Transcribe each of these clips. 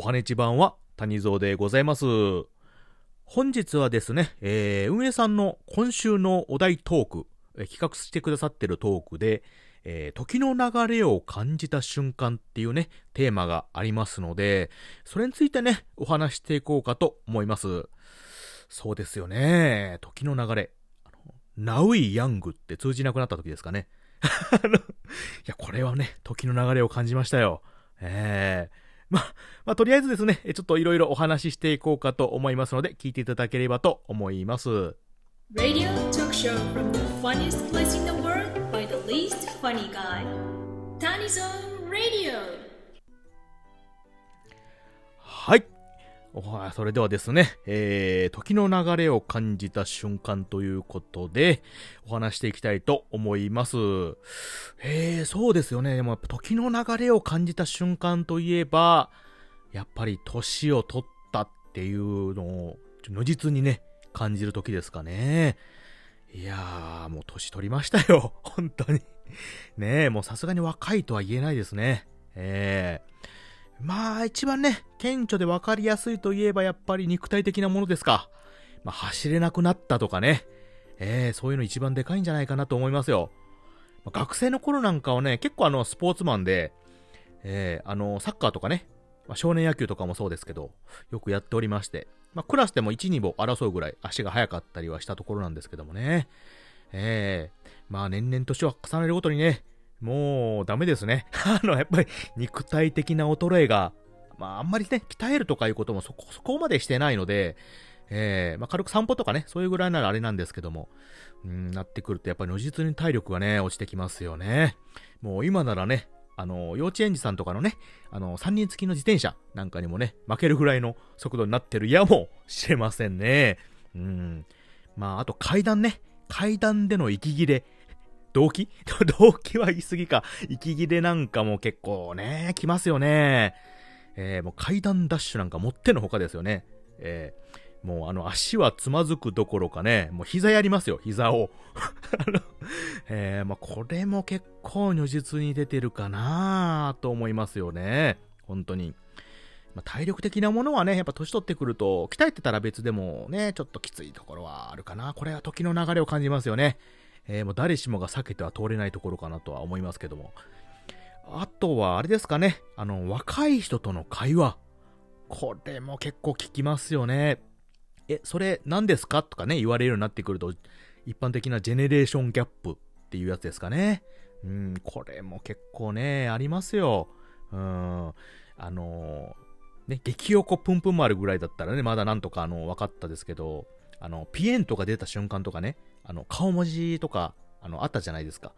おはねち版は谷蔵でございます。本日はですね、えー、運営さんの今週のお題トーク、えー企画してくださってるトークで、えー時の流れを感じた瞬間っていうね、テーマがありますので、それについてね、お話していこうかと思います。そうですよね。時の流れ。あの、Now Young って通じなくなった時ですかね。あのいや、これはね、時の流れを感じましたよ。ええま、あ、とりあえずですね、ちょっといろいろお話ししていこうかと思いますので、聞いていただければと思います。はい、それではですね、えー、時の流れを感じた瞬間ということで、お話していきたいと思います。えー、そうですよね。でも時の流れを感じた瞬間といえば、やっぱり年を取ったっていうのを、如実にね、感じる時ですかね。いやー、もう年取りましたよ。本当に。ねえ、もうさすがに若いとは言えないですね。ええまあ、一番ね、顕著で分かりやすいといえばやっぱり肉体的なものですか。まあ、走れなくなったとかね。ええそういうの一番でかいんじゃないかなと思いますよ。まあ学生の頃なんかはね、結構あの、スポーツマンで、ええあの、サッカーとかね、まあ、少年野球とかもそうですけど、よくやっておりまして、まあ、クラスでも1、2歩争うぐらい足が速かったりはしたところなんですけどもね。ええまあ年々年を重ねるごとにね、もうダメですね。あの、やっぱり肉体的な衰えが、まああんまりね、鍛えるとかいうこともそこ、そこまでしてないので、ええまあ軽く散歩とかね、そういうぐらいならあれなんですけども、うん、なってくるとやっぱり如実に体力がね、落ちてきますよね。もう今ならね、あの、幼稚園児さんとかのね、あの、三人付きの自転車なんかにもね、負けるぐらいの速度になってるやもしれませんね。うん。まあ、あと階段ね。階段での息切れ。動機？動機は言い過ぎか。息切れなんかも結構ね、来ますよね。えー、もう階段ダッシュなんかもってのほかですよね。えー、もうあの足はつまずくどころかね、もう膝やりますよ、膝を。あのえー、まあこれも結構如実に出てるかなと思いますよね。本当に。ま、体力的なものはね、やっぱ年取ってくると、鍛えてたら別でもね、ちょっときついところはあるかな。これは時の流れを感じますよね。えーもう誰しもが避けては通れないところかなとは思いますけども。あとは、あれですかね。あの、若い人との会話。これも結構聞きますよね。え、それ何ですかとかね、言われるようになってくると、一般的なジェネレーションギャップっていうやつですかね。うん、これも結構ね、ありますよ。うん、あのね、激おこプンプン丸ぐらいだったらね、まだなんとかあの、分かったですけど、あの、ピエンとか出た瞬間とかね、あの、顔文字とか、あの、あったじゃないですか。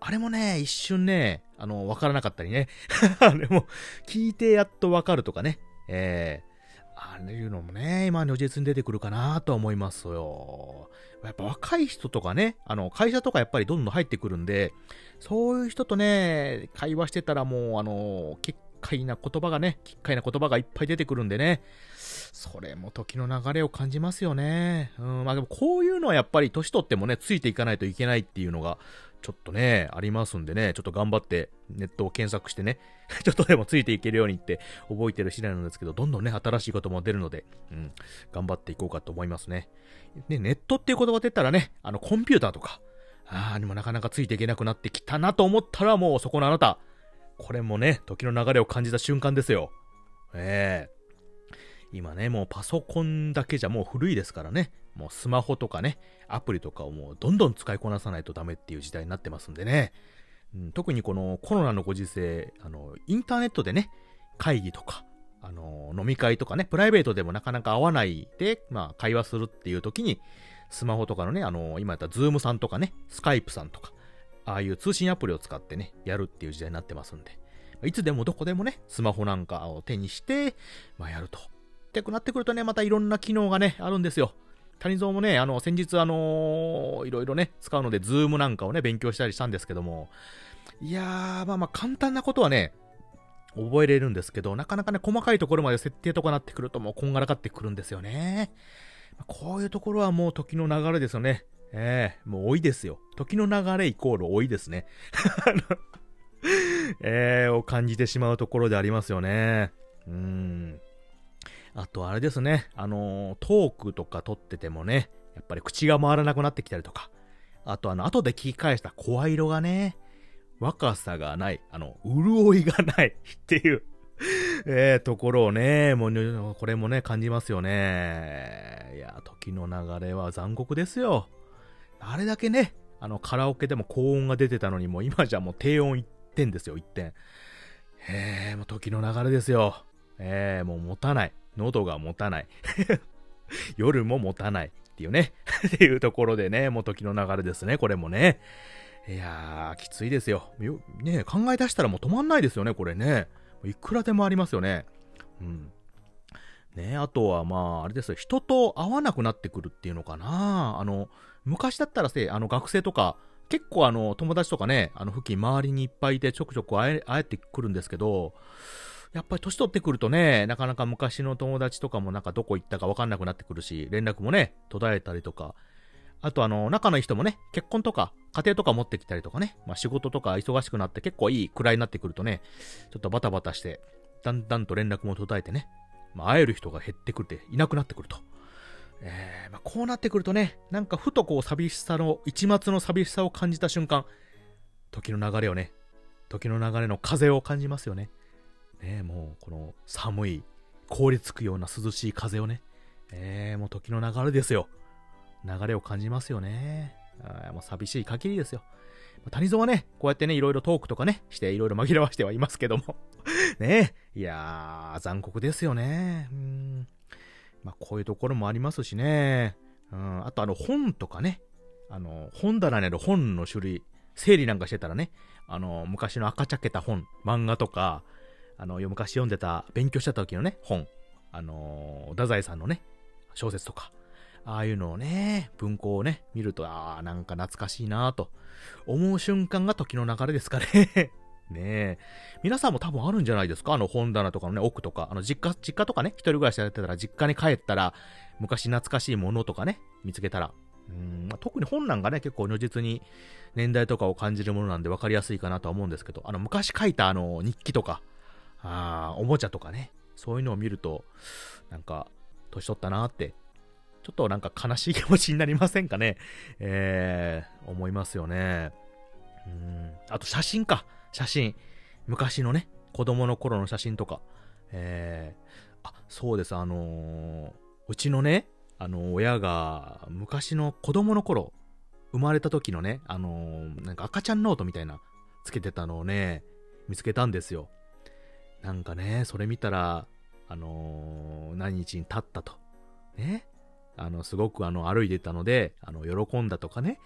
あれもね、一瞬ね、あの、わからなかったりね。あれも、聞いてやっとわかるとかね。ええああいうのもね、今如実に出てくるかなとは思いますよ。やっぱ若い人とかね、あの、会社とかやっぱりどんどん入ってくるんで、そういう人とね、会話してたらもう、あの、奇怪な言葉がね、奇怪な言葉がいっぱい出てくるんでね、それも時の流れを感じますよね。うん、まあでもこういうのはやっぱり年取ってもね、ついていかないといけないっていうのが、ちょっとね、ありますんでね、ちょっと頑張ってネットを検索してね、ちょっとでもついていけるようにって覚えてる次第なんですけど、どんどんね、新しいことも出るので、うん、頑張っていこうかと思いますね。ね、ネットっていう言葉出たらね、あの、コンピューターとか、ああ、にもなかなかついていけなくなってきたなと思ったら、もうそこのあなた、これもね、時の流れを感じた瞬間ですよ。ええ今ね、もうパソコンだけじゃもう古いですからね。もうスマホとかね、アプリとかをもうどんどん使いこなさないとダメっていう時代になってますんでね。うん、特にこのコロナのご時世、あの、インターネットでね、会議とか、あの、飲み会とかね、プライベートでもなかなか会わないで、まあ、会話するっていう時に、スマホとかのね、あの、今やった Zoom さんとかね、 Skype さんとか、ああいう通信アプリを使ってね、やるっていう時代になってますんで、いつでもどこでもね、スマホなんかを手にして、まあ、やると。ってくなってくるとね、またいろんな機能がね、あるんですよ。谷蔵もね、あの、先日あのいろいろね、使うので、ズームなんかをね、勉強したりしたんですけども、いやー、まあまあ簡単なことはね、覚えれるんですけど、なかなかね、細かいところまで設定とかなってくるともうこんがらがってくるんですよね。こういうところはもう時の流れですよね。ええもう老いですよ。時の流れイコール老いですね。あのええを感じてしまうところでありますよね。うん。あとあれですね、あのー、トークとか撮っててもね、やっぱり口が回らなくなってきたりとか、あとあの、後で聞き返した声色がね、若さがない、あの、潤いがない っていうえー、ところをね、もう、これもね、感じますよね。いや、時の流れは残酷ですよ。あれだけね、あの、カラオケでも高音が出てたのに、もう今じゃもう低音1点ですよ、1点。えー、もう時の流れですよ。えー、もう持たない。喉が持たない。夜も持たない。っていうね。っていうところでね、もう時の流れですね、これもね。いやー、きついですよ。よね考え出したらもう止まんないですよね、これね。いくらでもありますよね。うん。ねあとはまあ、あれですよ。人と会わなくなってくるっていうのかな。あの、昔だったらせ、あの学生とか、結構あの、友達とかね、あの付近周りにいっぱいいてちょくちょく会え、会えてくるんですけど、やっぱり年取ってくるとね、なかなか昔の友達とかもなんかどこ行ったかわかんなくなってくるし、連絡もね、途絶えたりとか、あとあの、仲のいい人もね、結婚とか、家庭とか持ってきたりとかね、まあ仕事とか忙しくなって結構いい位になってくるとね、ちょっとバタバタして、だんだんと連絡も途絶えてね、まあ会える人が減ってくるって、いなくなってくると。こうなってくるとね、なんかふとこう寂しさの、一末の寂しさを感じた瞬間、時の流れをね、時の流れの風を感じますよね。ねもうこの寒い、凍りつくような涼しい風をね、えー、もう時の流れですよ。流れを感じますよね。あもう寂しい限りですよ。谷蔵はね、こうやってね、いろいろトークとかね、していろいろ紛らわしてはいますけども。ねいやー、残酷ですよね。うん。まあ、こういうところもありますしね。うん。あと、あの、本とかね。あの、本棚にある本の種類、整理なんかしてたらね、あの、昔の赤茶けた本、漫画とか、あの、昔読んでた、勉強してた時のね、本、あの、太宰さんのね、小説とか、ああいうのをね、文庫をね、見ると、ああ、なんか懐かしいなと思う瞬間が時の流れですかね。ねえ。皆さんも多分あるんじゃないですか？あの本棚とかのね、奥とか。あの実家、実家とかね、一人暮らしやってたら実家に帰ったら、昔懐かしいものとかね、見つけたら。うん特に本なんかね、結構如実に年代とかを感じるものなんで分かりやすいかなとは思うんですけど、あの昔書いたあの日記とか、あおもちゃとかね、そういうのを見ると、なんか、年取ったなってちょっとなんか悲しい気持ちになりませんかね？えー、思いますよね。うん。あと写真か。写真。昔のね、子供の頃の写真とか。えー、あ、そうです。あのー、うちのね、あの、親が昔の子供の頃、生まれた時のね、あの、なんか赤ちゃんノートみたいな、つけてたのをね、見つけたんですよ。なんかね、それ見たら、あのー、何日に経ったと。ね。あの、すごくあの、歩いてたので、あの、喜んだとかね、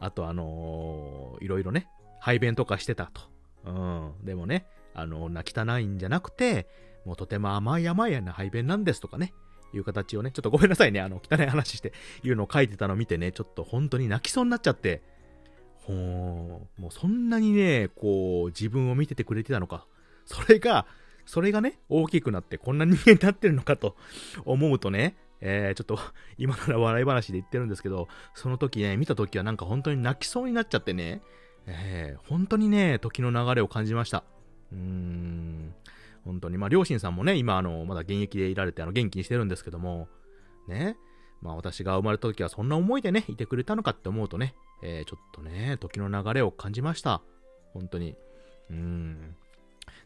あとあのー、いろいろね、排便とかしてたと。うん。でもね、あの、ないんじゃなくて、もうとても甘い甘いやな排便なんですとかね、いう形をね、ちょっとごめんなさいね、あの、汚い話して、いうのを書いてたのを見てね、ちょっと本当に泣きそうになっちゃって、ほー、もうそんなにね、こう、自分を見ててくれてたのか。それが、それがね、大きくなってこんな人間になってるのかと 思うとね、えー、ちょっと、今なら笑い話で言ってるんですけど、その時ね、見た時はなんか本当に泣きそうになっちゃってね、えー、本当にね、時の流れを感じました。うーん、本当に。まあ、両親さんもね、今、あの、まだ現役でいられて、あの、元気にしてるんですけども、ね、まあ、私が生まれた時はそんな思いでね、いてくれたのかって思うとね、えー、ちょっとね、時の流れを感じました。本当に。うーん、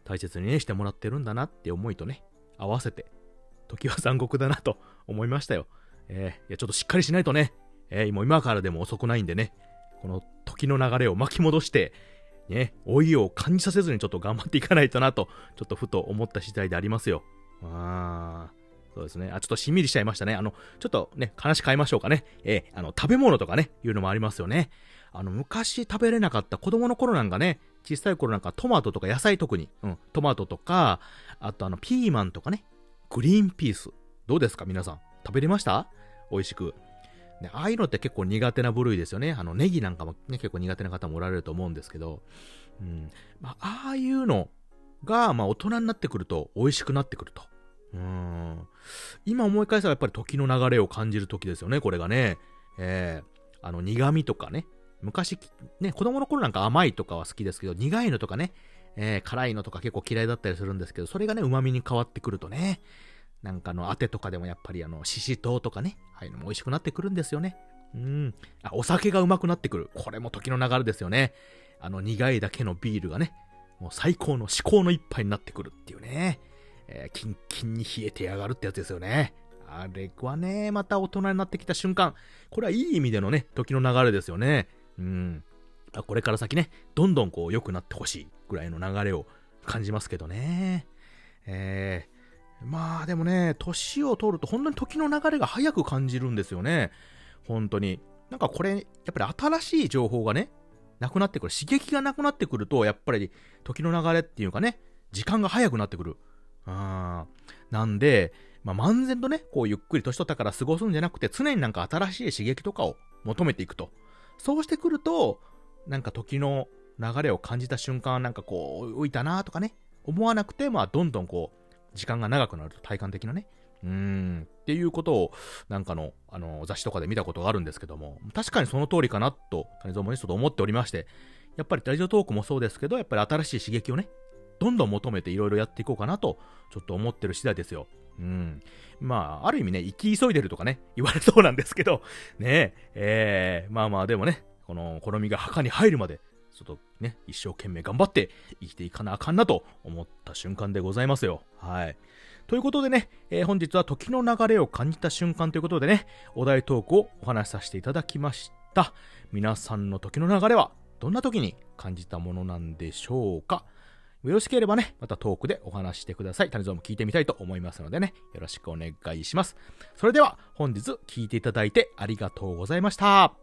大切にね、してもらってるんだなって思いとね、合わせて、時は残酷だなと 思いましたよ。えー、いや、ちょっとしっかりしないとね、えー、今からでも遅くないんでね、この時の流れを巻き戻して、ね、老いを感じさせずにちょっと頑張っていかないとなと、ちょっとふと思った次第でありますよ。あー。そうですね。あ、ちょっとしんみりしちゃいましたね。あの、ちょっとね、話変えましょうかね。えー、あの、食べ物とかね、いうのもありますよね。あの、昔食べれなかった子供の頃なんかね、小さい頃なんかトマトとか野菜特に、うん、トマトとか、あとあの、ピーマンとかね、グリーンピース。どうですか皆さん。食べれました？美味しく。ね、ああいうのって結構苦手な部類ですよね。あの、ネギなんかもね、結構苦手な方もおられると思うんですけど、うん。まあ、ああいうのが、まあ、大人になってくると美味しくなってくると。うん。今思い返せばやっぱり時の流れを感じる時ですよね、これがね。えー、あの、苦味とかね。昔、ね、子供の頃なんか甘いとかは好きですけど、苦いのとかね、えー、辛いのとか結構嫌いだったりするんですけど、それがね、旨味に変わってくるとね、なんかの当てとかでもやっぱりあの、ししとうとかね、ああいうのも美味しくなってくるんですよね。うん。あ、お酒がうまくなってくる。これも時の流れですよね。あの苦いだけのビールがね、もう最高の至高の一杯になってくるっていうね。えー、キンキンに冷えてやがるってやつですよね。あれはね、また大人になってきた瞬間、これはいい意味でのね、時の流れですよね。うん。あこれから先ね、どんどんこう良くなってほしいぐらいの流れを感じますけどね。えー、まあでもね、年を取ると本当に時の流れが早く感じるんですよね。本当に。なんかこれ、やっぱり新しい情報がね、なくなってくる。刺激がなくなってくると、やっぱり時の流れっていうかね、時間が早くなってくる。あなんで、まあ、漫然とね、こうゆっくり年取ったから過ごすんじゃなくて、常になんか新しい刺激とかを求めていくと。そうしてくると、なんか時の流れを感じた瞬間、なんかこう、浮いたなとかね、思わなくて、まあ、どんどんこう、時間が長くなると、体感的なね。うーん、っていうことを、なんかの、あの、雑誌とかで見たことがあるんですけども、確かにその通りかなと、谷蔵もね、ちょっと思っておりまして、やっぱりラジオトークもそうですけど、やっぱり新しい刺激をね、どんどん求めていろいろやっていこうかなと、ちょっと思ってる次第ですよ。うん。まあ、ある意味ね、生き急いでるとかね、言われそうなんですけど、ねえ、えー、まあまあでもね、この好みが墓に入るまで、ょっとね、一生懸命頑張って生きていかなあかんなと思った瞬間でございますよ。はい。ということでね、えー、本日は時の流れを感じた瞬間ということでね、お題トークをお話しさせていただきました。皆さんの時の流れはどんな時に感じたものなんでしょうかよろしければね、またトークでお話してください。谷蔵も聞いてみたいと思いますのでね、よろしくお願いします。それでは本日聞いていただいてありがとうございました。